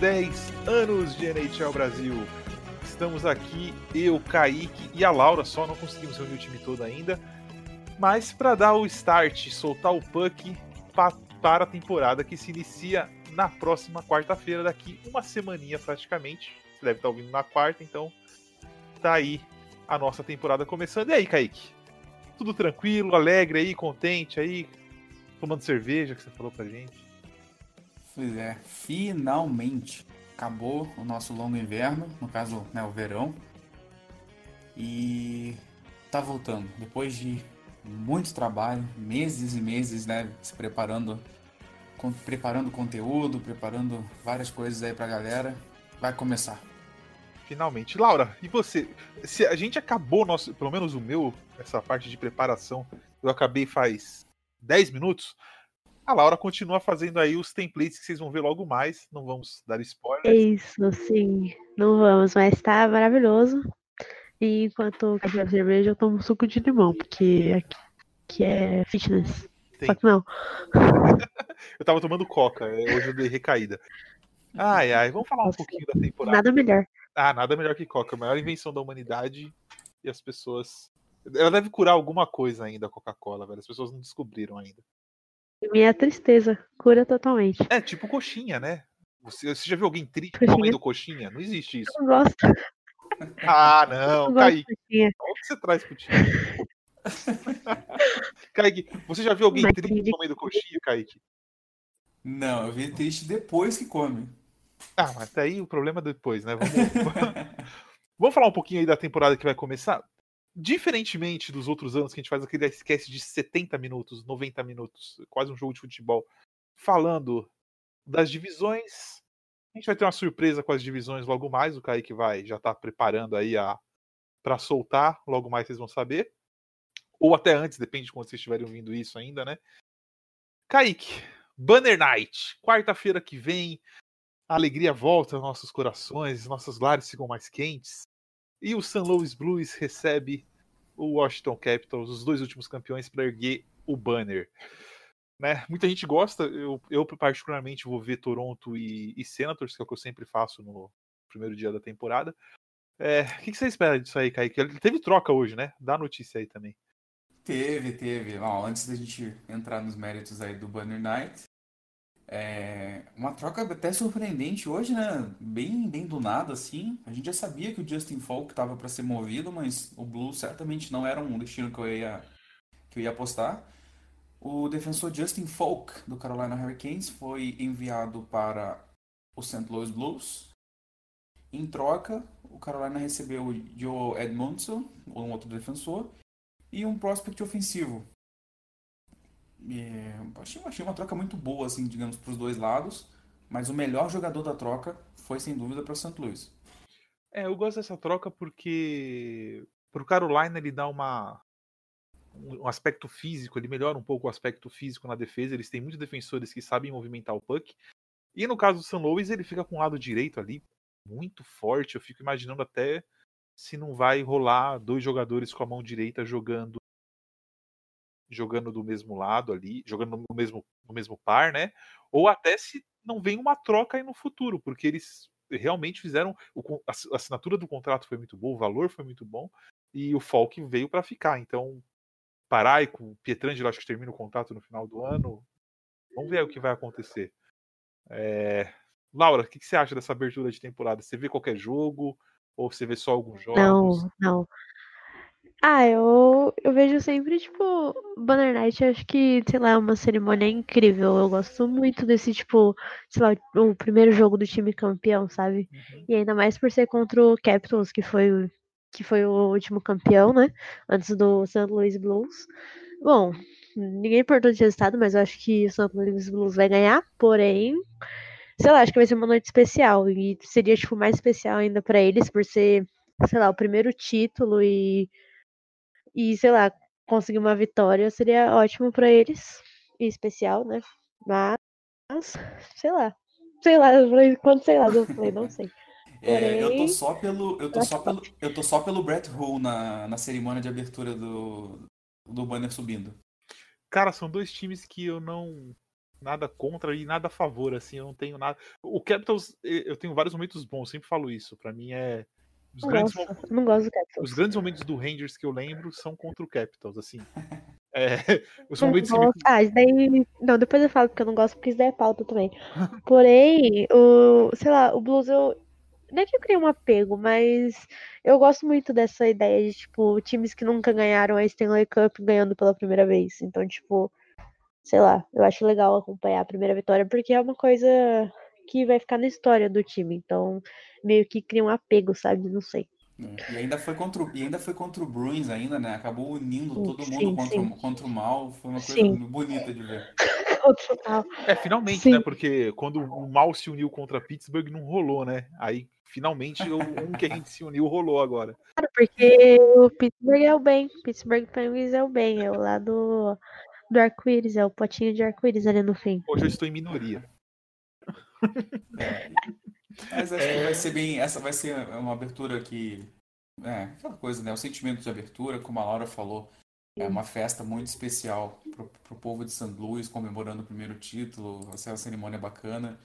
bem-vindos aos nossos 10 anos de NHL Brasil. Estamos aqui, eu, Kaique e a Laura, só não conseguimos reunir o time todo ainda, mas para dar o start, soltar o puck para a temporada que se inicia na próxima quarta-feira, daqui uma semaninha praticamente. Você deve estar ouvindo na quarta, então tá aí a nossa temporada começando. E aí, Kaique? Tudo tranquilo, alegre aí, contente aí, tomando cerveja que você falou pra gente. Pois é, finalmente acabou o nosso longo inverno, no caso, né, o verão. E tá voltando. Depois de muito trabalho, meses e meses, né, se preparando, com, preparando conteúdo, preparando várias coisas aí pra galera, vai começar. Finalmente. Laura, e você? Se a gente acabou nosso, pelo menos o meu, essa parte de preparação, eu acabei faz 10 minutos. A Laura continua fazendo aí os templates que vocês vão ver logo mais. Não vamos dar spoiler. Isso, sim. Não vamos, mas tá maravilhoso. E enquanto eu quero cerveja, eu tomo suco de limão, porque aqui, aqui é fitness. Sim. Só que não. eu tava tomando coca, hoje eu dei recaída. Ai, ai, vamos falar um pouquinho da temporada. Nada melhor. Ah, nada melhor que Coca. A maior invenção da humanidade e as pessoas. Ela deve curar alguma coisa ainda, a Coca-Cola, velho. As pessoas não descobriram ainda. Minha tristeza, cura totalmente. É, tipo coxinha, né? Você, você já viu alguém triste coxinha. comendo coxinha? Não existe isso. Eu não gosto. Ah, não, Kaique. Qual que você traz pro time? Kaique, você já viu alguém Mas triste comendo coxinha, Kaique? Não, eu vi triste depois que come. Ah, mas tá aí o problema depois, né? Vamos... Vamos falar um pouquinho aí da temporada que vai começar. Diferentemente dos outros anos que a gente faz aquele esquece de 70 minutos, 90 minutos, quase um jogo de futebol, falando das divisões. A gente vai ter uma surpresa com as divisões logo mais. O Kaique vai já tá preparando aí a para soltar, logo mais vocês vão saber. Ou até antes, depende de quando vocês estiverem ouvindo isso ainda, né? Kaique, Banner Night, quarta-feira que vem, a alegria volta aos nossos corações, nossos lares ficam mais quentes. E o St. Louis Blues recebe o Washington Capitals, os dois últimos campeões, para erguer o banner. Né? Muita gente gosta, eu, eu, particularmente vou ver Toronto e, e Senators, que é o que eu sempre faço no primeiro dia da temporada. É, o que, que, você espera disso aí, Kaique? Teve troca hoje, né? Dá notícia aí também. Teve, teve. Bom, antes da gente entrar nos méritos aí do Banner Night, é uma troca até surpreendente hoje, né? Bem, bem do nada, assim. A gente já sabia que o Justin Falk estava para ser movido, mas o Blue certamente não era um destino que eu ia, que eu ia apostar. O defensor Justin Falk, do Carolina Hurricanes, foi enviado para o St. Louis Blues. Em troca, o Carolina recebeu o Joe Edmondson, um outro defensor, e um prospect ofensivo, é, achei, achei uma troca muito boa, assim, digamos, para os dois lados. Mas o melhor jogador da troca foi, sem dúvida, para o St. Louis. É, eu gosto dessa troca porque para o Carolina ele dá uma um aspecto físico, ele melhora um pouco o aspecto físico na defesa. Eles têm muitos defensores que sabem movimentar o puck. E no caso do St. Louis, ele fica com o lado direito ali muito forte. Eu fico imaginando até se não vai rolar dois jogadores com a mão direita jogando jogando do mesmo lado ali, jogando no mesmo, no mesmo par, né? Ou até se não vem uma troca aí no futuro, porque eles realmente fizeram. O, a assinatura do contrato foi muito boa, o valor foi muito bom, e o Falk veio para ficar. Então, Paraico, Pietrangelo acho que termina o contrato no final do ano. Vamos ver o que vai acontecer. É... Laura, o que, que você acha dessa abertura de temporada? Você vê qualquer jogo? Ou você vê só alguns jogos? Não, não. Ah, eu, eu vejo sempre, tipo, Banner Night, acho que, sei lá, é uma cerimônia incrível. Eu gosto muito desse, tipo, sei lá, o primeiro jogo do time campeão, sabe? Uhum. E ainda mais por ser contra o Capitals, que foi, que foi o último campeão, né? Antes do St. Louis Blues. Bom, ninguém importou de resultado, mas eu acho que o St. Louis Blues vai ganhar, porém, sei lá, acho que vai ser uma noite especial. E seria, tipo, mais especial ainda para eles, por ser, sei lá, o primeiro título e e, sei lá, conseguir uma vitória seria ótimo para eles. E especial, né? Mas, sei lá. Sei lá, eu falei, quando sei lá, eu falei, não sei. É, eu tô só pelo. Eu tô só pelo, eu tô só pelo Brett Hull na, na cerimônia de abertura do, do banner subindo. Cara, são dois times que eu não nada contra e nada a favor, assim, eu não tenho nada. O Capitals, eu tenho vários momentos bons, sempre falo isso. Para mim é os não grandes, gosto, não gosto do Capitals. Os grandes momentos do Rangers que eu lembro são contra o Capitals, assim. É, os momentos me... Ah, isso daí. Não, depois eu falo porque eu não gosto, porque isso daí é pauta também. Porém, o. Sei lá, o Blues eu. Não é que eu criei um apego, mas eu gosto muito dessa ideia de, tipo, times que nunca ganharam a Stanley Cup ganhando pela primeira vez. Então, tipo, sei lá, eu acho legal acompanhar a primeira vitória, porque é uma coisa que vai ficar na história do time. Então, meio que cria um apego, sabe? Não sei. É, e ainda foi contra o, e ainda foi contra o Bruins ainda, né? Acabou unindo todo sim, mundo contra, sim. contra o mal. Foi uma coisa sim. bonita de ver. é, finalmente, né? Porque quando o mal se uniu contra Pittsburgh, não rolou, né? Aí, finalmente, um que a gente se uniu rolou agora. Claro, porque o Pittsburgh é o bem. Pittsburgh Penguins é o bem. É o lado do arco-íris, é o potinho de arco-íris ali no fim. Hoje eu estou em minoria. Mas acho é... que vai ser bem. Essa vai ser uma abertura que. É, aquela coisa, né? O sentimento de abertura, como a Laura falou, é uma festa muito especial pro, pro povo de St. Louis, comemorando o primeiro título. Vai ser uma cerimônia bacana.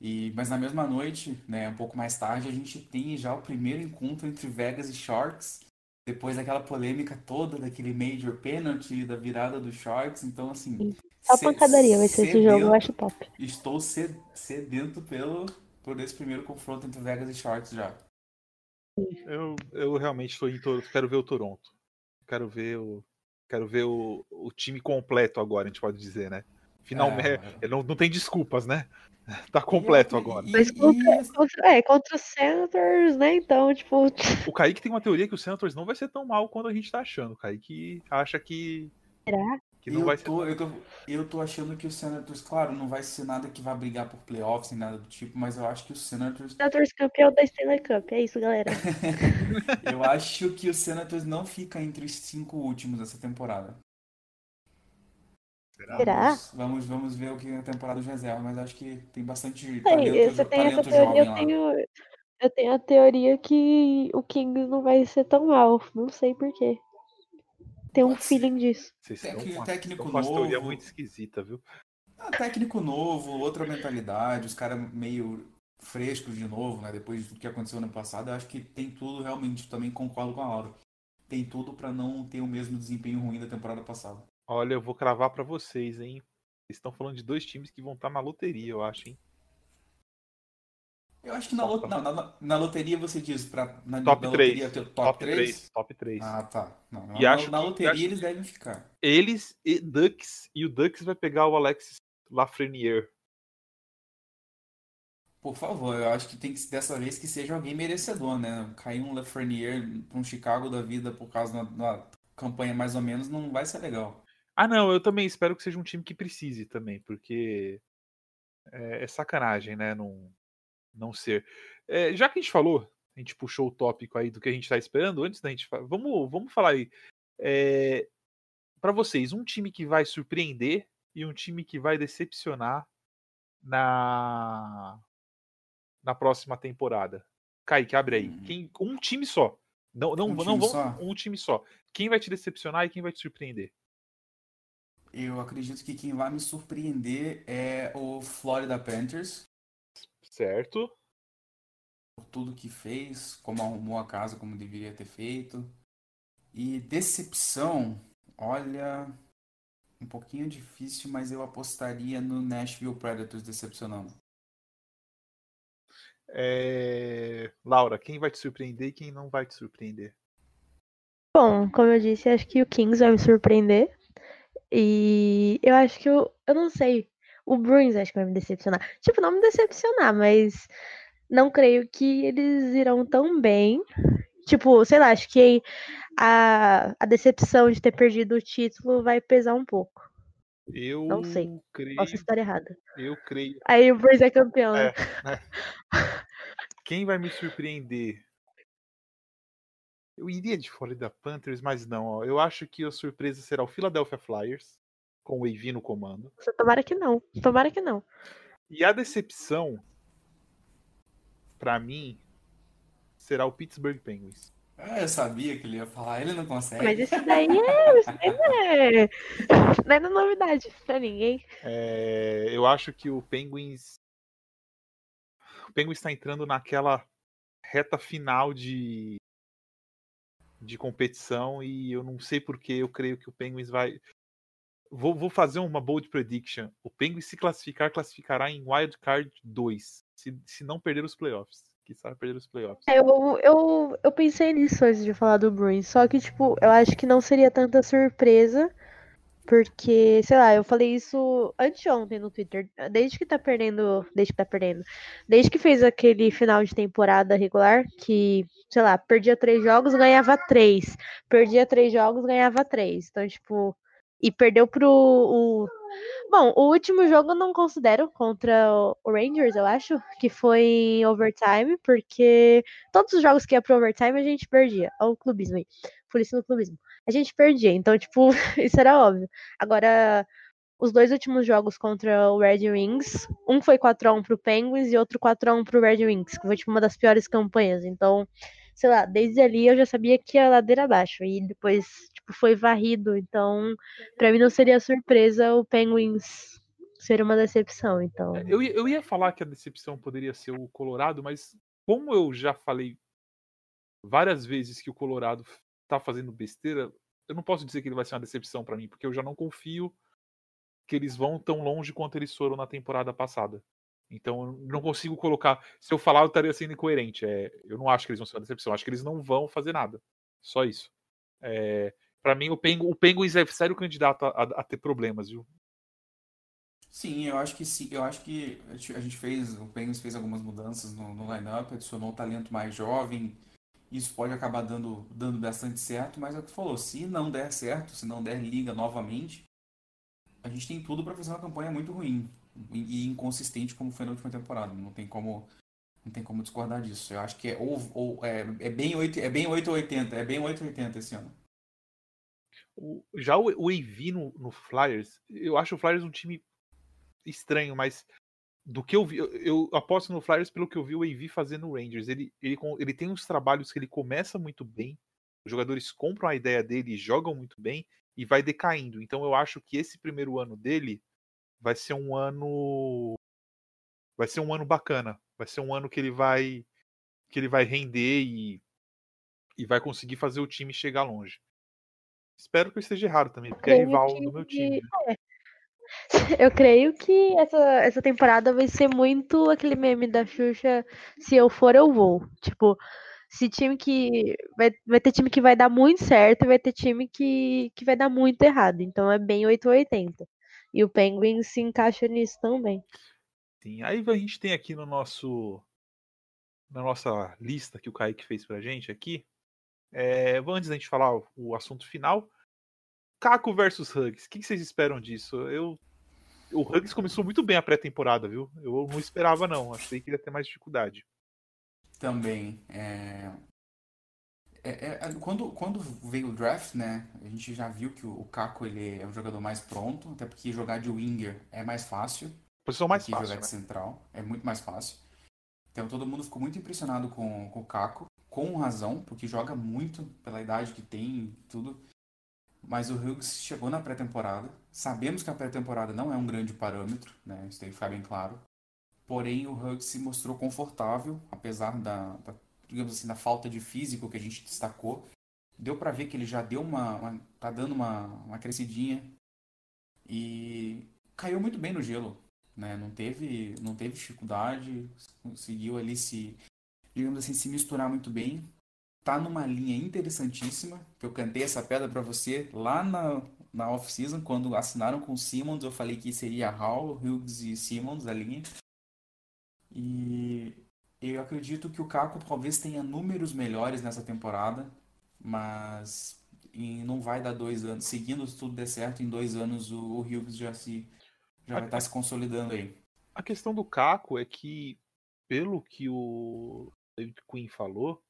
E, mas na mesma noite, né, um pouco mais tarde, a gente tem já o primeiro encontro entre Vegas e Sharks, depois daquela polêmica toda, daquele major penalty, da virada do Sharks. Então, assim. Só pancadaria vai ser esse jogo, eu acho top. Estou sedento pelo, por esse primeiro confronto entre Vegas e Sharks já. Eu, eu realmente estou em quero ver o Toronto. Quero ver o quero ver o, o time completo agora, a gente pode dizer, né? Finalmente, é, é. não, não tem desculpas, né? Tá completo e, agora. Mas contra, contra, é, contra os Senators, né? Então, tipo. O Kaique tem uma teoria que o Senators não vai ser tão mal quanto a gente tá achando. O Kaique acha que. Será? Que não eu, vai tô, ser... eu, tô, eu tô achando que o Senators, claro, não vai ser nada que vai brigar por playoffs nem nada do tipo, mas eu acho que o Senators. Senators campeão da Stanley Cup, é isso, galera. eu acho que o Senators não fica entre os cinco últimos dessa temporada. Será? Vamos, vamos, vamos ver o que a temporada de reserva, mas acho que tem bastante talento, você tem essa teoria, eu tenho, eu tenho a teoria que o Kings não vai ser tão mal, não sei porquê. Tem um feeling disso. Vocês Tec, técnico novo. teoria muito esquisita, viu? Ah, técnico novo, outra mentalidade, os caras meio frescos de novo, né? Depois do que aconteceu no passado, eu acho que tem tudo realmente, também concordo com a Laura. Tem tudo para não ter o mesmo desempenho ruim da temporada passada. Olha, eu vou cravar para vocês, hein? Vocês estão falando de dois times que vão estar tá na loteria, eu acho, hein? Eu acho que na, não, na, na, loteria você diz para na, top na 3. Loteria, top, top 3? 3? Top 3. Ah, tá. Não, e na, acho na loteria acho eles devem ficar. Eles e Ducks, e o Ducks vai pegar o Alexis Lafreniere. Por favor, eu acho que tem que dessa vez que seja alguém merecedor, né? Cair um Lafreniere para um Chicago da vida por causa da campanha mais ou menos não vai ser legal. Ah, não, eu também espero que seja um time que precise também, porque é, é sacanagem, né? Não, não ser. É, já que a gente falou, a gente puxou o tópico aí do que a gente está esperando, antes da gente. Vamos, vamos falar aí. É, para vocês, um time que vai surpreender e um time que vai decepcionar na na próxima temporada. Kaique, abre aí. Hum. Quem, um time só. Não, não, um não vamos um time só. Quem vai te decepcionar e quem vai te surpreender? Eu acredito que quem vai me surpreender é o Florida Panthers. Certo por tudo que fez, como arrumou a casa como deveria ter feito. E decepção, olha, um pouquinho difícil, mas eu apostaria no Nashville Predators decepcionando. É... Laura, quem vai te surpreender e quem não vai te surpreender? Bom, como eu disse, acho que o Kings vai me surpreender. E eu acho que eu, eu não sei. O Bruins acho que vai me decepcionar. Tipo, não me decepcionar, mas não creio que eles irão tão bem. Tipo, sei lá, acho que a, a decepção de ter perdido o título vai pesar um pouco. Eu não sei. Creio, Posso estar errada. Eu creio. Aí o Bruce é campeão. É, né? Quem vai me surpreender? Eu iria de Florida Panthers, mas não. Ó. Eu acho que a surpresa será o Philadelphia Flyers, com o Evi no comando. Tomara que não. Tomara que não. E a decepção para mim, será o Pittsburgh Penguins. Ah, eu sabia que ele ia falar, ele não consegue. Mas isso daí é. Isso daí não é, não é novidade pra ninguém. É, eu acho que o Penguins. O Penguins está entrando naquela reta final de de competição e eu não sei porque eu creio que o Penguins vai. Vou, vou fazer uma bold prediction. O Penguins se classificar, classificará em Wild Card 2, se, se não perder os playoffs. Que sabe perder os playoffs. É, eu, eu, eu pensei nisso antes de falar do Bruins, só que, tipo, eu acho que não seria tanta surpresa, porque, sei lá, eu falei isso anteontem no Twitter, desde que tá perdendo, desde que tá perdendo, desde que fez aquele final de temporada regular, que, sei lá, perdia três jogos, ganhava três, perdia três jogos, ganhava três, então, tipo, e perdeu pro. O... Bom, o último jogo eu não considero contra o Rangers, eu acho, que foi em overtime, porque todos os jogos que ia pro overtime a gente perdia. Olha o clubismo aí. Por isso no clubismo. A gente perdia, então, tipo, isso era óbvio. Agora, os dois últimos jogos contra o Red Wings, um foi 4x1 pro Penguins e outro 4x1 pro Red Wings, que foi, tipo, uma das piores campanhas. Então, sei lá, desde ali eu já sabia que ia ladeira abaixo. E depois, foi varrido. Então, para mim não seria surpresa o Penguins ser uma decepção. Então. Eu, eu ia falar que a decepção poderia ser o Colorado, mas como eu já falei várias vezes que o Colorado tá fazendo besteira, eu não posso dizer que ele vai ser uma decepção para mim, porque eu já não confio que eles vão tão longe quanto eles foram na temporada passada. Então eu não consigo colocar. Se eu falar, eu estaria sendo incoerente. É, eu não acho que eles vão ser uma decepção. Acho que eles não vão fazer nada. Só isso. É, para mim, o, Pengu, o Penguins é sério candidato a, a, a, ter problemas, viu? Sim, eu acho que sim. Eu acho que a gente fez. O Penguins fez algumas mudanças no, no line-up, adicionou um talento mais jovem. Isso pode acabar dando, dando bastante certo, mas é o que falou. Se não der certo, se não der liga novamente, a gente tem tudo para fazer uma campanha muito ruim e inconsistente como foi na última temporada. Não tem como não tem como discordar disso. Eu acho que é ou, ou é, é bem 8 é bem 880, é bem 880 esse ano. Já o, o AV no, no, Flyers, eu acho o Flyers um time estranho, mas do que eu vi, eu, eu aposto no Flyers pelo que eu vi o AV fazer no Rangers. Ele, ele, ele tem uns trabalhos que ele começa muito bem, os jogadores compram a ideia dele jogam muito bem e vai decaindo. Então eu acho que esse primeiro ano dele vai ser um ano vai ser um ano bacana, vai ser um ano que ele vai que ele vai render e e vai conseguir fazer o time chegar longe. Espero que eu esteja errado também, porque é rival que... do meu time. Né? É. Eu creio que essa, essa temporada vai ser muito aquele meme da Xuxa, se eu for, eu vou. Tipo, se time que. Vai, vai ter time que vai dar muito certo e vai ter time que, que vai dar muito errado. Então é bem 880. E o Penguin se encaixa nisso também. Sim, aí a gente tem aqui no nosso na nossa lista que o Kaique fez pra gente aqui. É, antes da gente falar o, o assunto final, Caco versus Hugs, o que, que vocês esperam disso? Eu o Hugs começou muito bem a pré-temporada, viu? Eu não esperava não, achei que ia ter mais dificuldade. Também. É... É, é, é, quando, quando veio o draft, né, a gente já viu que o, o Caco ele é um jogador mais pronto, até porque jogar de winger é mais fácil. Posição mais que fácil. jogar de né? central é muito mais fácil. Então todo mundo ficou muito impressionado com, com o Caco, com razão, porque joga muito pela idade que tem e tudo. Mas o Hughes chegou na pré-temporada. Sabemos que a pré-temporada não é um grande parâmetro, né? Isso tem que ficar bem claro. Porém, o Hughes se mostrou confortável, apesar da, da digamos assim, da falta de físico que a gente destacou, deu para ver que ele já deu uma, uma tá dando uma, uma crescidinha e caiu muito bem no gelo, né? Não teve, não teve dificuldade, conseguiu ali se, digamos assim, se misturar muito bem. Tá numa linha interessantíssima, que eu cantei essa pedra para você lá na, na off-season, quando assinaram com o Simmons, eu falei que seria Hall, Hughes e Simmons a linha. E eu acredito que o Caco talvez tenha números melhores nessa temporada, mas não vai dar dois anos. Seguindo se tudo der certo, em dois anos o, o Hughes já se já vai estar se consolidando aí. A questão do Caco é que, pelo que o David Quinn falou,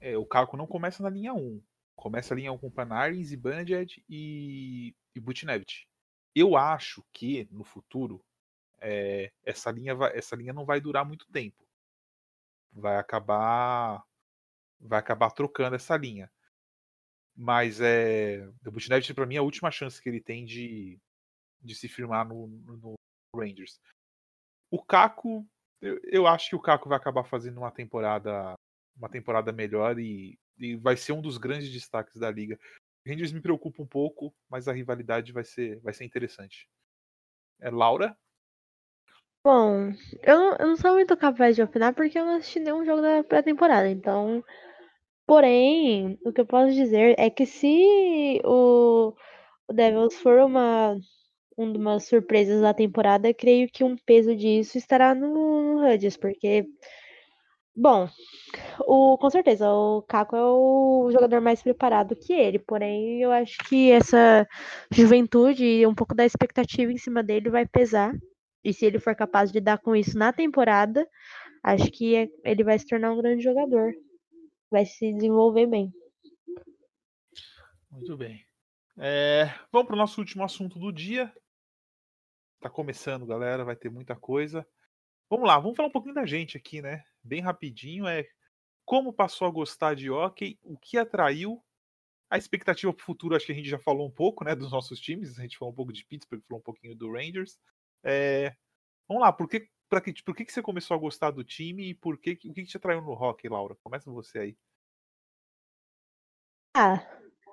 é, o Caco não começa na linha 1. Começa a linha 1 com Panarin, Bandit e, e Butnevich. Eu acho que, no futuro, é, essa, linha vai, essa linha não vai durar muito tempo vai acabar vai acabar trocando essa linha. Mas é. O Bushnevich, para mim, é a última chance que ele tem de, de se firmar no, no Rangers. O Caco, eu, eu, acho que o Caco vai acabar fazendo uma temporada uma temporada melhor e, e vai ser um dos grandes destaques da liga. Rangers me preocupa um pouco, mas a rivalidade vai ser, vai ser interessante. É Laura? Bom, eu não, eu não sou muito capaz de opinar porque eu não assisti nenhum jogo da pré-temporada, então. Porém, o que eu posso dizer é que se o, o Devils for uma, uma das surpresas da temporada, creio que um peso disso estará no, no porque. Bom, o, com certeza, o Caco é o jogador mais preparado que ele, porém eu acho que essa juventude e um pouco da expectativa em cima dele vai pesar. E se ele for capaz de dar com isso na temporada, acho que é, ele vai se tornar um grande jogador. Vai se desenvolver bem. Muito bem. É, vamos para o nosso último assunto do dia. Tá começando, galera, vai ter muita coisa. Vamos lá, vamos falar um pouquinho da gente aqui, né? Bem rapidinho, é como passou a gostar de hockey, o que atraiu, a expectativa para o futuro, acho que a gente já falou um pouco, né, dos nossos times, a gente falou um pouco de Pittsburgh, falou um pouquinho do Rangers. É, vamos lá, por que, pra que, por que, que você começou a gostar do time e por que, o que, que te atraiu no hockey, Laura? Começa você aí. Ah,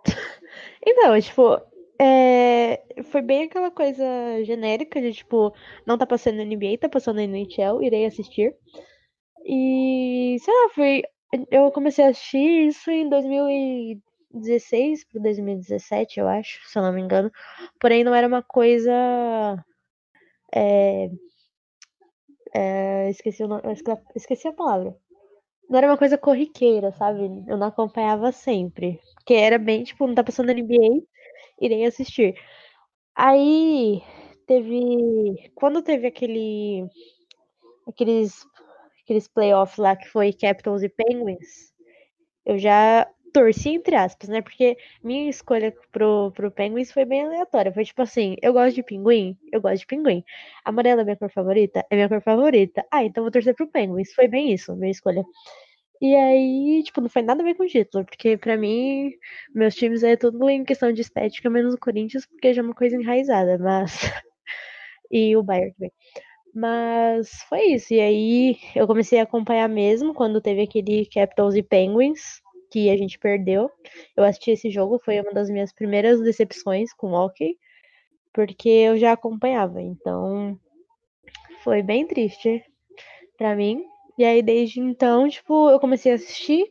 então, tipo, é, foi bem aquela coisa genérica de, tipo, não tá passando NBA, tá passando NHL, irei assistir. E, sei lá, foi eu comecei a assistir isso em 2016 para 2017, eu acho, se eu não me engano. Porém, não era uma coisa. É, é, esqueci, o nome, esqueci a palavra. Não era uma coisa corriqueira, sabe? Eu não acompanhava sempre. Porque era bem, tipo, não tá passando NBA, irei assistir. Aí teve. Quando teve aquele. Aqueles aqueles playoffs lá que foi Capitals e Penguins, eu já torci entre aspas, né? Porque minha escolha pro, pro Penguins foi bem aleatória. Foi tipo assim, eu gosto de pinguim, eu gosto de pinguim. Amarela é minha cor favorita? É minha cor favorita. Ah, então vou torcer pro Penguins. Foi bem isso, minha escolha. E aí, tipo, não foi nada a ver com o título, porque para mim, meus times é tudo em questão de estética, menos o Corinthians, porque já é uma coisa enraizada, mas. e o Bayern também. Mas foi isso. E aí eu comecei a acompanhar mesmo quando teve aquele Capitals e Penguins, que a gente perdeu. Eu assisti esse jogo, foi uma das minhas primeiras decepções com o hockey, porque eu já acompanhava. Então foi bem triste para mim. E aí desde então, tipo, eu comecei a assistir,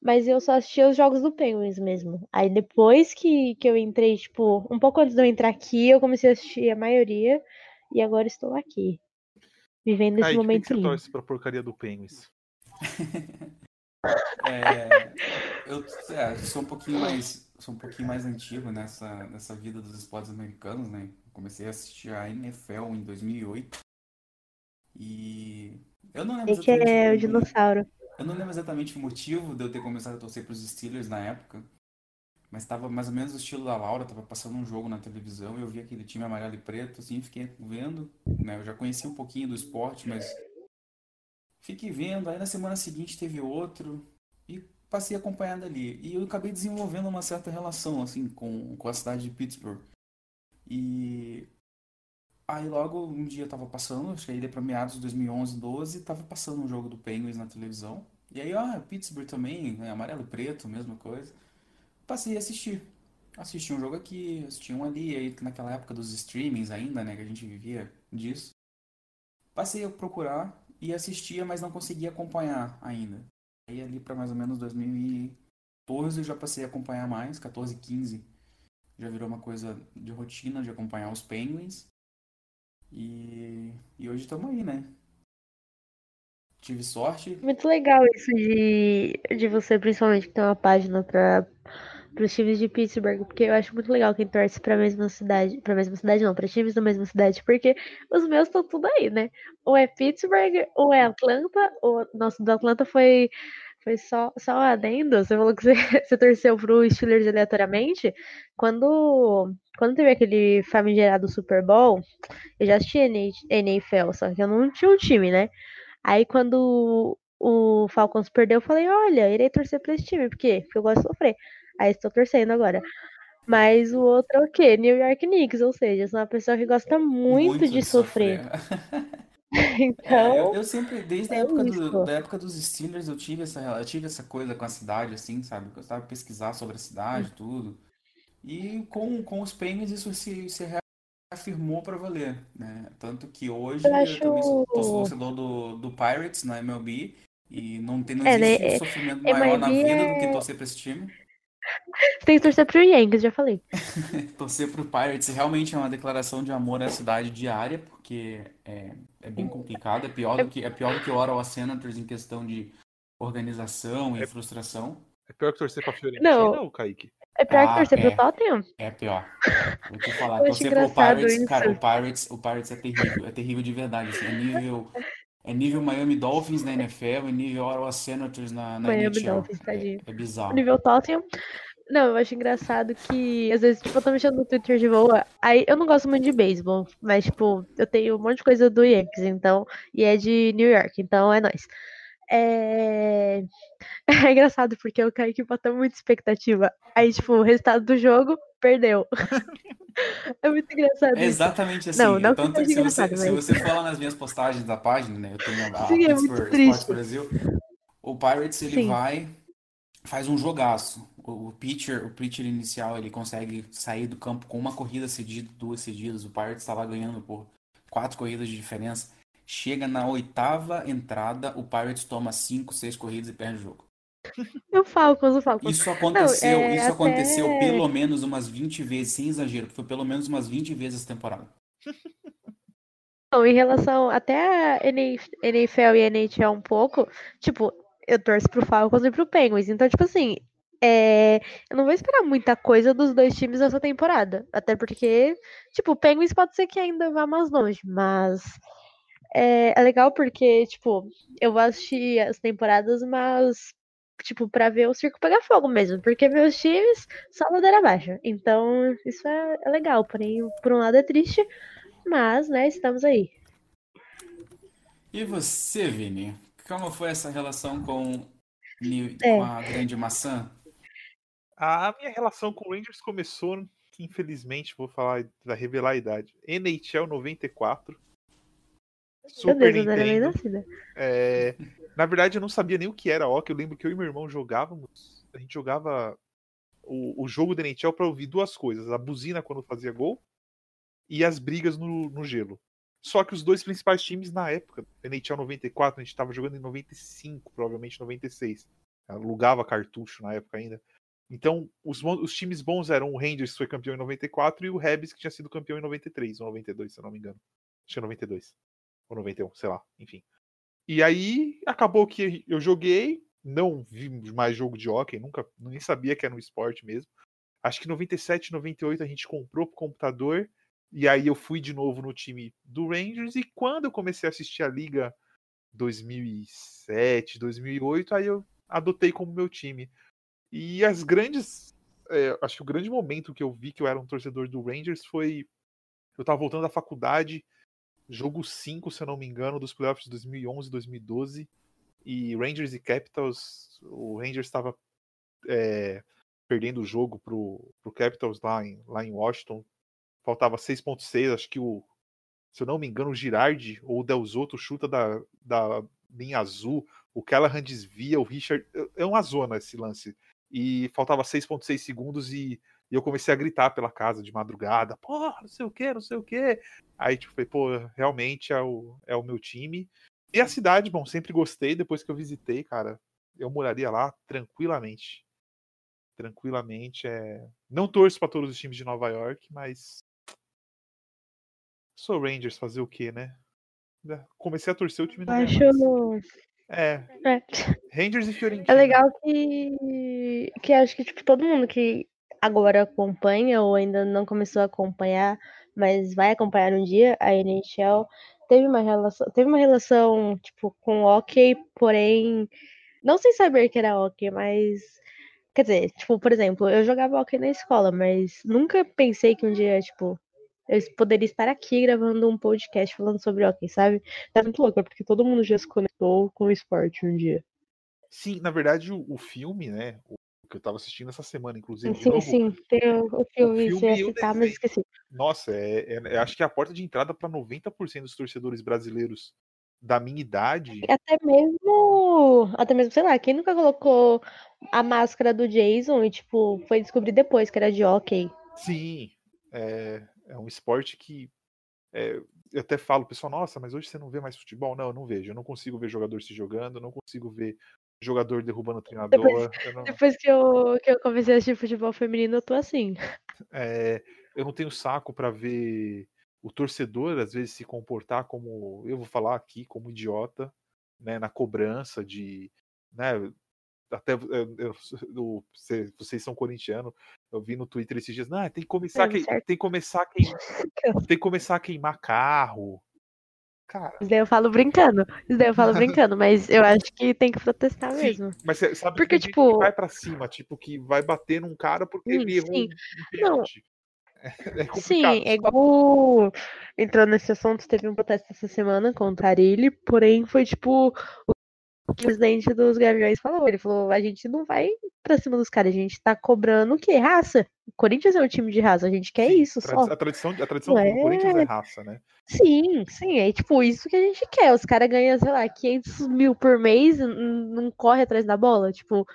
mas eu só assistia os jogos do Penguins mesmo. Aí depois que, que eu entrei, tipo, um pouco antes de eu entrar aqui, eu comecei a assistir a maioria e agora estou aqui vivendo esse momento que, que você lindo. torce pra porcaria do Penguins? é, eu, é, sou um pouquinho mais sou um pouquinho mais antigo nessa, nessa vida dos esportes americanos, né? comecei a assistir a NFL em 2008 e eu não lembro Esse é o dinossauro. Eu não lembro exatamente o motivo de eu ter começado a torcer para os Steelers na época, mas estava mais ou menos o estilo da Laura, tava passando um jogo na televisão e eu vi aquele time amarelo e preto, assim, fiquei vendo, né? Eu já conhecia um pouquinho do esporte, mas fiquei vendo, aí na semana seguinte teve outro e passei acompanhando ali. E eu acabei desenvolvendo uma certa relação, assim, com, com a cidade de Pittsburgh. E aí logo um dia tava passando, acho que aí para meados de 2011, 12, tava passando um jogo do Penguins na televisão. E aí, ó, Pittsburgh também, né? amarelo e preto, mesma coisa passei a assistir. Assisti um jogo aqui, assisti um ali, aí naquela época dos streamings ainda, né, que a gente vivia disso. Passei a procurar e assistia, mas não conseguia acompanhar ainda. Aí ali para mais ou menos 2014 eu já passei a acompanhar mais, 14, 15. Já virou uma coisa de rotina de acompanhar os Penguins. E, e hoje estamos aí, né? Tive sorte. Muito legal isso de, de você, principalmente, ter uma página para os times de Pittsburgh, porque eu acho muito legal quem torce para a mesma cidade, para a mesma cidade não, para times da mesma cidade, porque os meus estão tudo aí, né? Ou é Pittsburgh, ou é Atlanta, o nosso do Atlanta foi foi só só adendo, você falou que você, você torceu pro Steelers aleatoriamente, quando quando teve aquele famigerado Super Bowl, eu já assisti NFL, só que eu não tinha um time, né? Aí quando o Falcons perdeu, eu falei, olha, irei torcer pra esse time. Por quê? Porque eu gosto de sofrer. Aí estou torcendo agora. Mas o outro é o quê? New York Knicks, ou seja, sou uma pessoa que gosta muito, muito de, de, sofrer. sofrer. então, é, eu, eu, sempre, desde a é época, do, da época dos Steelers, eu tive, essa, eu tive essa coisa com a cidade, assim, sabe? Eu gostava de pesquisar sobre a cidade, hum. tudo. E com, com os Penguins isso se, se reafirmou para valer, né? Tanto que hoje eu, eu também sou torcedor do, do Pirates na MLB e não tem não é, existe né? sofrimento maior na vida é... do que torcer para esse time. Tem que torcer pro Yankees, já falei. torcer pro Pirates realmente é uma declaração de amor à cidade diária, porque é, é bem complicado. É pior do que, é pior do que o Ottawa Senators em questão de organização e é, frustração. É pior que torcer pra Fiorentina, não, não Kaique? É pior ah, que torcer é, pro Tottenham? É pior. Vou te falar. torcer pro Pirates, isso. cara, o Pirates, o Pirates é terrível. É terrível de verdade. Assim, é nível é nível Miami Dolphins na NFL e nível Ottawa Senators na, na Miami NHL. Dolphins, tadinho. É, é bizarro. Nível Tottenham. Não, eu acho engraçado que, às vezes, tipo, eu tô mexendo no Twitter de boa. Aí eu não gosto muito de beisebol, mas, tipo, eu tenho um monte de coisa do Yankees, então, e é de New York, então é nóis. É... é engraçado porque o Kaique bota muita expectativa. Aí, tipo, o resultado do jogo, perdeu. É muito engraçado. É exatamente assim. Não, não Tanto que se você, mas... se você for lá nas minhas postagens da página, né? Eu tenho a Sim, Pittsburgh é Sports Brasil. O Pirates ele Sim. vai, faz um jogaço. O, o pitcher, o pitcher inicial, ele consegue sair do campo com uma corrida cedida, duas cedidas. O Pirates estava ganhando por quatro corridas de diferença. Chega na oitava entrada, o Pirates toma cinco, seis corridas e perde o jogo. O Falcons, o Falcons. Isso aconteceu, Não, é, isso até... aconteceu pelo menos umas 20 vezes, sem exagero, foi pelo menos umas 20 vezes essa temporada. Não, em relação até a NFL e NHL um pouco, tipo, eu torço pro Falcons e pro Penguins. Então, tipo assim, é, eu não vou esperar muita coisa dos dois times nessa temporada. Até porque, tipo, o Penguins pode ser que ainda vá mais longe, mas é, é legal porque, tipo, eu vou assistir as temporadas, mas, tipo, pra ver o circo pegar fogo mesmo. Porque meus times só ladeira abaixo. Então, isso é, é legal. Porém, por um lado é triste, mas, né, estamos aí. E você, Vini? Como foi essa relação com, é. com a grande maçã? A minha relação com o Rangers começou, infelizmente, vou falar, vai revelar a idade. NHL 94. Super Deus, Nintendo. É, na verdade, eu não sabia nem o que era hockey. Eu lembro que eu e meu irmão jogávamos. A gente jogava o, o jogo da NHL para ouvir duas coisas: a buzina quando fazia gol e as brigas no, no gelo. Só que os dois principais times na época, NHL 94, a gente estava jogando em 95, provavelmente 96. Alugava cartucho na época ainda. Então, os, os times bons eram o Rangers, que foi campeão em 94, e o Rebs, que tinha sido campeão em 93 ou 92, se eu não me engano. Acho que é 92. Ou 91, sei lá, enfim. E aí acabou que eu joguei, não vi mais jogo de hockey, nunca nem sabia que era um esporte mesmo. Acho que 97, 98 a gente comprou pro computador e aí eu fui de novo no time do Rangers e quando eu comecei a assistir a liga 2007, 2008, aí eu adotei como meu time. E as grandes é, acho que o grande momento que eu vi que eu era um torcedor do Rangers foi eu tava voltando da faculdade jogo 5, se eu não me engano, dos playoffs de 2011 e 2012. E Rangers e Capitals, o Rangers estava é, perdendo o jogo pro, pro Capitals lá em, lá em Washington. Faltava 6.6, acho que o, se eu não me engano, o Girardi ou o Delzotto chuta da, da linha azul, o Callahan desvia, o Richard. É, é uma zona esse lance. E faltava 6.6 segundos e e eu comecei a gritar pela casa de madrugada, pô, não sei o que, não sei o que. Aí, tipo, falei, pô, realmente é o, é o meu time. E a cidade, bom, sempre gostei. Depois que eu visitei, cara, eu moraria lá tranquilamente. Tranquilamente. É... Não torço para todos os times de Nova York, mas. Sou Rangers, fazer o quê, né? Comecei a torcer o time do Acho... É. é. Rangers e Fiorentina. É legal que, que acho que tipo, todo mundo que agora acompanha ou ainda não começou a acompanhar, mas vai acompanhar um dia a NHL, teve uma relação, teve uma relação tipo com hockey, porém não sem saber que era hockey, mas quer dizer, tipo, por exemplo, eu jogava hockey na escola, mas nunca pensei que um dia, tipo, eu poderia estar aqui gravando um podcast falando sobre hockey, sabe? Tá muito louco, porque todo mundo já se conectou com o esporte um dia. Sim, na verdade, o, o filme, né? O que eu tava assistindo essa semana, inclusive. Sim, novo, sim, tem o, o filme, filme o citar, mas esqueci. Nossa, é- é- acho que é a porta de entrada para 90% dos torcedores brasileiros da minha idade. Até mesmo, até mesmo, sei lá, quem nunca colocou a máscara do Jason e, tipo, foi descobrir depois que era de hockey. Sim, é, é um esporte que é, eu até falo, pessoal, nossa, mas hoje você não vê mais futebol? Não, eu não vejo. Eu não consigo ver jogador se jogando, eu não consigo ver jogador derrubando o treinador. eu não- Depois que eu, que eu comecei a assistir futebol feminino, eu tô assim. É, eu não tenho saco para ver o torcedor às vezes se comportar como eu vou falar aqui como idiota, né, na cobrança de, né, até eu- eu- eu- cê- vocês são corintianos, eu vi no Twitter esses dias, não, tem que começar É, certo. tem que começar a queimar, tem que começar a queimar carro. Cara, Isso daí eu falo brincando. Isso daí eu falo brincando, mas eu acho que tem que protestar Sim, mesmo. mas cê sabe Porque, que tipo- vai pra cima, tipo que vai bater num cara porque Sim, ele errou sim. um, pênalti. É complicado. Sim, é igual. Entrando nesse assunto, teve um protesto essa semana contra Arilhe, porém foi tipo. O presidente dos Gaviões falou, ele falou, a gente não vai pra cima dos caras, a gente tá cobrando o quê? Raça. O Corinthians é um time de raça, a gente quer Sim, isso tradi- só. A tradição, a tradição Não do é- Corinthians é raça, né? Sim, sim, é tipo isso que a gente quer. Os caras ganham, sei lá, 500 mil por mês, não corre atrás da bola. Tipo,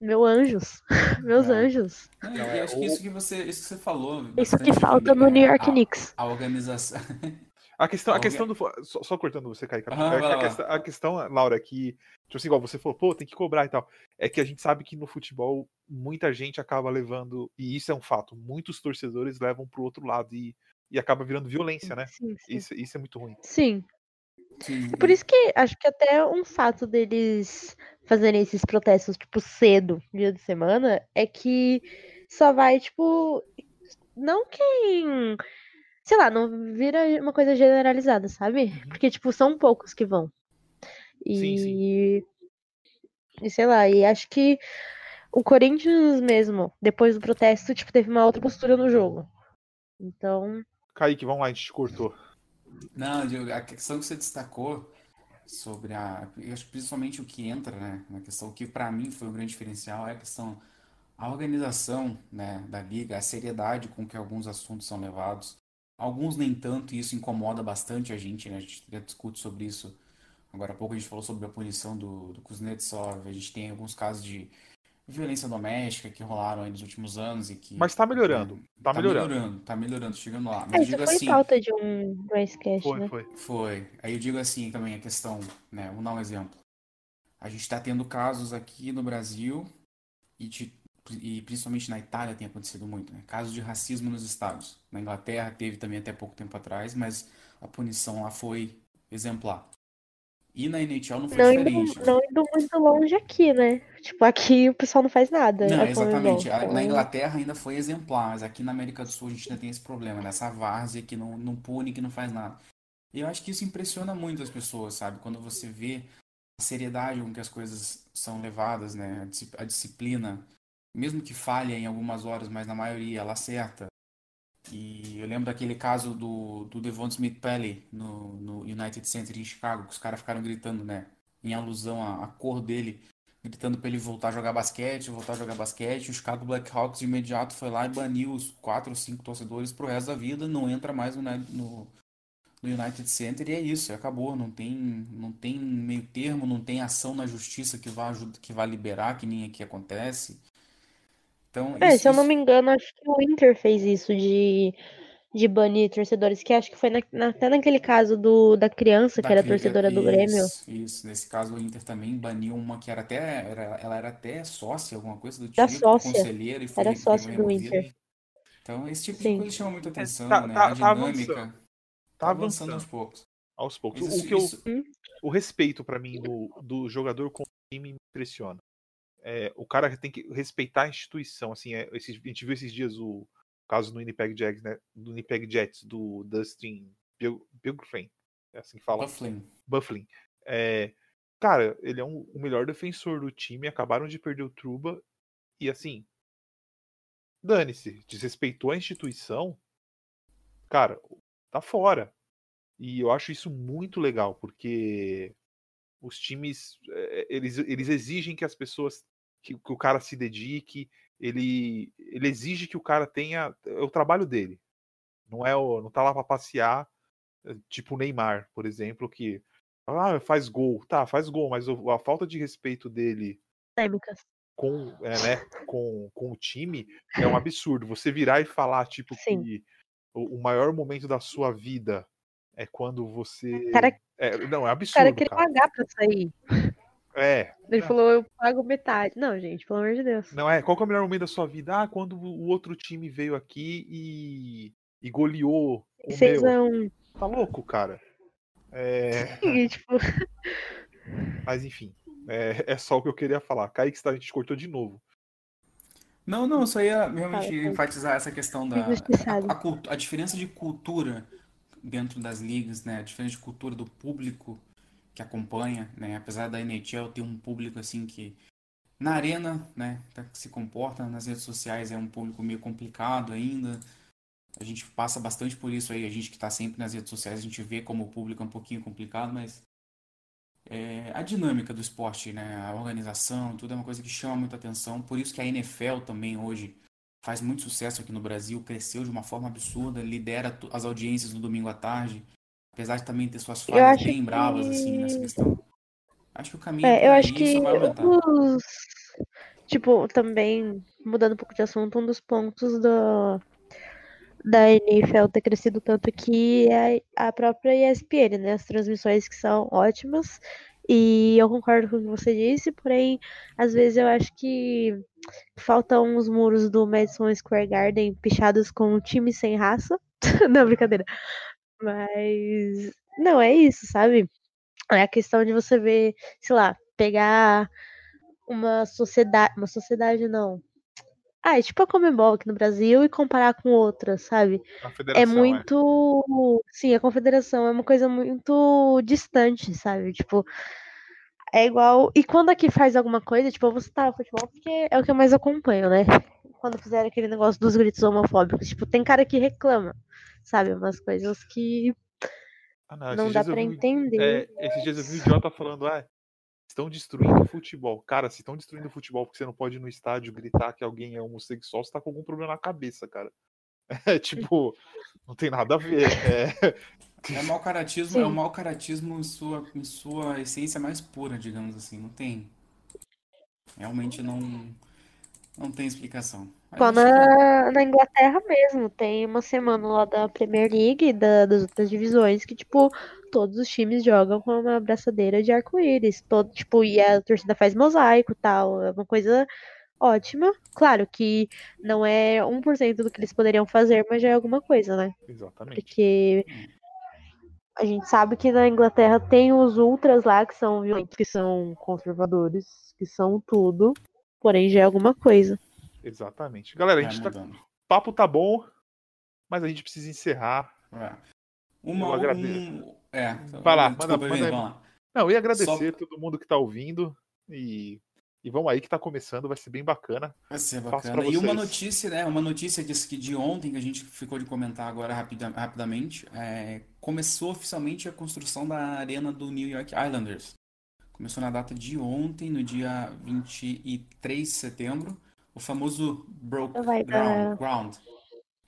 meu anjos, meus É. anjos. Não, e é, acho que isso que você, isso que você falou. Isso que falta no é, New York a- Knicks. A organização. A questão, a questão do. Só, só cortando você, Kaique. É lá, a, questão, a questão, Laura, é que, tipo assim, igual você falou, pô, tem que cobrar e tal. É que a gente sabe que no futebol muita gente acaba levando, e isso é um fato, muitos torcedores levam pro outro lado e, e acaba virando violência, né? Sim, sim. Isso, isso é muito ruim. Sim. Sim, Por isso que acho que até um fato deles fazerem esses protestos, tipo, cedo, dia de semana, é que só vai, tipo, não quem. Sei lá, não vira uma coisa generalizada, sabe? Uhum. Porque, tipo, são poucos que vão. Sim, sim. E. E sei lá, e acho que o Corinthians mesmo, depois do protesto, tipo, teve uma outra postura no jogo. Então. Kaique, vamos lá, a gente te cortou. Não, Diego, a questão que você destacou sobre a. Eu acho que principalmente o que entra, né? Na questão que para mim foi um grande diferencial é a questão. A organização, né, da liga, a seriedade com que alguns assuntos são levados. Alguns nem tanto, e isso incomoda bastante a gente, né? A gente discute sobre isso. Agora há pouco a gente falou sobre a punição do, do Kuznetsov. A gente tem alguns casos de violência doméstica que rolaram aí nos últimos anos e que. Mas tá melhorando. né, Tá melhorando. melhorando, tá melhorando, chegando lá. Mas É, eu digo foi assim. pauta de um, sketch, Foi, né? foi. Foi. Aí eu digo assim também a questão, né? Vamos dar um exemplo. A gente está tendo casos aqui no Brasil e, de- e principalmente na Itália tem acontecido muito, né? Casos de racismo nos estádios. Na Inglaterra teve também até pouco tempo atrás, mas a punição lá foi exemplar. E na NHL não foi Não indo, diferente. não indo muito longe aqui, né? Tipo, aqui o pessoal não faz nada. Não, é exatamente. A- então- Na Inglaterra ainda foi exemplar, mas aqui na América do Sul a gente ainda tem esse problema, dessa várzea que não, não pune, que não faz nada. E eu acho que isso impressiona muito as pessoas, sabe? Quando você vê a seriedade com que as coisas são levadas, né? A disciplina, mesmo que falhe em algumas horas, mas na maioria ela acerta. E eu lembro daquele caso do, do Devon Smith Pelly no, no United Center em Chicago, que os caras ficaram gritando, né? Em alusão à, à cor dele, gritando pra ele voltar a jogar basquete, voltar a jogar basquete. O Chicago Blackhawks de imediato foi lá e baniu os quatro ou cinco torcedores pro resto da vida, não entra mais no, no, no United Center e é isso, acabou. Não tem, não tem meio termo, não tem ação na justiça que vá, que vá liberar, que nem aqui acontece. Então, É, isso- se eu não isso- me engano, acho que o Inter fez isso de, de banir torcedores, que acho que foi na- na- até naquele caso do, da criança Da que era cri- torcedora do Grêmio. Isso, isso. Nesse caso, o Inter também baniu uma que era até. Era, ela era até sócia, alguma coisa do tipo, sócia. conselheira, e foi, Era sócia do. Inter. Então, esse tipo de Sim. coisa chama muita atenção, tá- né? tá- A tá dinâmica avançando. tá Tá avançando aos poucos. aos poucos. Mas O isso- que eu, isso- o respeito pra mim do, do jogador com o time me impressiona. É, o cara tem que respeitar a instituição. Assim, é, esses- a gente viu esses dias o caso no Winnipeg Jets, né? Do Winnipeg Jets, do Dustin Bilgren, é assim que fala, Bufflin. Bufflin. É, cara, ele é um- o melhor defensor do time. Acabaram de perder o Truba e assim, dane-se, desrespeitou a instituição. cara, tá fora. E eu acho isso muito legal, porque os times eles, eles exigem que as pessoas que, que, o cara se dedique, ele, ele exige que o cara tenha é o trabalho dele. Não é o, não tá lá para passear, eh, tipo o Neymar, por exemplo, que ah, faz gol, tá, faz gol, mas a falta de respeito dele com, é, né, com, com o time é um absurdo. Você virar e falar tipo Sim. que o, o maior momento da sua vida é quando você. Cara, é, não, é absurdo. O cara queria cara. pagar pra sair. É. Ele falou, eu pago metade. Não, gente, pelo amor de Deus. Não, é. Qual é o melhor momento da sua vida? Ah, quando o outro time veio aqui e, e goleou. E fez um. Tá louco, cara? É. E, tipo... Mas enfim, é, é só o que eu queria falar. Kaique, a gente cortou de novo. Não, não, só ia realmente enfatizar essa questão da a, a, a, diferença de cultura dentro das ligas, né? A diferença de cultura do público que acompanha, né? Apesar da NHL ter um público assim que na arena, né, tá, se comporta nas redes sociais é um público meio complicado ainda. A gente passa bastante por isso aí, a gente que está sempre nas redes sociais, a gente vê como o público é um pouquinho complicado, mas é, a dinâmica do esporte, né, a organização, tudo é uma coisa que chama muita atenção. Por isso que a NFL também hoje faz muito sucesso aqui no Brasil, cresceu de uma forma absurda, lidera as audiências no domingo à tarde, apesar de também ter suas falhas bem que... bravas assim nessa questão. Acho que o caminho é, eu acho que os... tipo, também mudando um pouco de assunto, um dos pontos do da NFL ter crescido tanto aqui é a própria ESPN, né? As transmissões que são ótimas. E eu concordo com o que você disse, porém, às vezes eu acho que faltam uns muros do Madison Square Garden pichados com um time sem raça. não, brincadeira. Mas não é isso, sabe? É a questão de você ver, sei lá, pegar uma sociedade, uma sociedade não. Ah, é tipo a Comembol aqui no Brasil e comparar com outras, sabe? É, é muito. É. Sim, a confederação é uma coisa muito distante, sabe? Tipo, é igual. E quando aqui faz alguma coisa, tipo, eu vou citar o futebol porque é o que eu mais acompanho, né? Quando fizeram aquele negócio dos gritos homofóbicos, tipo, tem cara que reclama, sabe? Umas coisas que ah, não, não dá pra vi, entender. É, esses dias eu vi o idiota falando, ah, estão destruindo o futebol. Cara, se estão destruindo o futebol porque você não pode ir no estádio gritar que alguém é homossexual, você tá com algum problema na cabeça, cara. É tipo, não tem nada a ver. É, é mau caratismo, é o mau caratismo em sua, em sua essência mais pura, digamos assim. Não tem. Realmente não, não tem explicação. Pô, na, na Inglaterra mesmo, tem uma semana lá da Premier League e da, das outras divisões que, tipo, todos os times jogam com uma abraçadeira de arco-íris. Todo, tipo, e a torcida faz mosaico e tal. É uma coisa ótima. Claro que não é 1% do que eles poderiam fazer, mas já é alguma coisa, né? Exatamente. Porque a gente sabe que na Inglaterra tem os ultras lá que são violentos, que são conservadores, que são tudo, porém já é alguma coisa. Exatamente. Galera, a gente tá... o papo tá bom, mas a gente precisa encerrar. É. Uma, eu um... é, Vai lá, manda, manda aí. Lá. Não, e agradecer Só... todo mundo que tá ouvindo e e vamos aí que tá começando, vai ser bem bacana. Vai ser bacana. E uma notícia, né? Uma notícia que, que de ontem, que a gente ficou de comentar agora rapida, rapidamente, é, começou oficialmente a construção da arena do New York Islanders. Começou na data de ontem, no dia 23 de setembro, o famoso Broke ground, ground.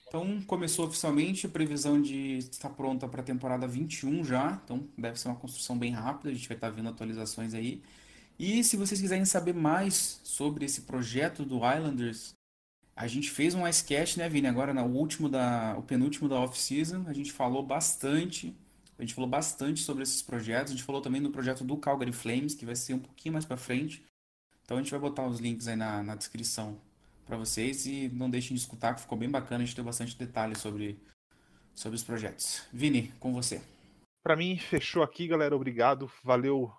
Então começou oficialmente a previsão de estar pronta para a temporada 21 já. Então deve ser uma construção bem rápida, a gente vai estar vendo atualizações aí. E se vocês quiserem saber mais sobre esse projeto do Islanders, a gente fez um sketch, né, Vini? Agora no último da, o penúltimo da off-season, a gente falou bastante, a gente falou bastante sobre esses projetos. A gente falou também do projeto do Calgary Flames, que vai ser um pouquinho mais para frente. Então a gente vai botar os links aí na, na descrição para vocês e não deixem de escutar, que ficou bem bacana. A gente deu bastante detalhes sobre, sobre os projetos. Vini, com você. Para mim, fechou aqui, galera. Obrigado. Valeu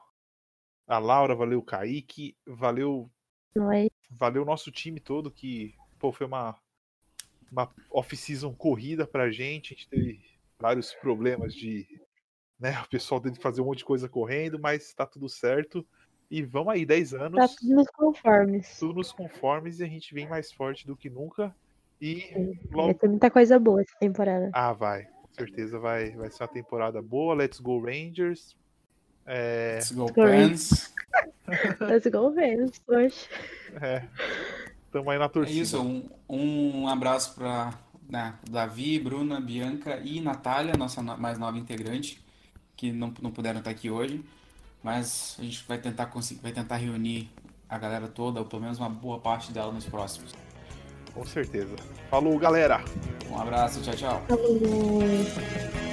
a Laura, valeu o Kaique, valeu. Oi. Valeu o nosso time todo, que pô, foi uma, uma off-season corrida pra gente. A gente teve vários problemas de. Né, o pessoal teve que fazer um monte de coisa correndo, mas tá tudo certo. E vamos aí, 10 anos. Tá tudo nos conformes. Tudo nos conformes e a gente vem mais forte do que nunca. E logo... Vai ter muita coisa boa essa temporada. Ah, vai. certeza vai, vai ser uma temporada boa. Let's go Rangers. É, Let's go, Pens. Let's go Vênus, poxa. é, tamo aí na É torcida. isso, um, um abraço para né, Davi, Bruna, Bianca e Natália, nossa no- mais nova integrante, que não, não puderam estar aqui hoje, mas a gente vai tentar conseguir, vai tentar reunir a galera toda, ou pelo menos uma boa parte dela nos próximos. Com certeza. Falou, galera! Um abraço, tchau, tchau. Falou.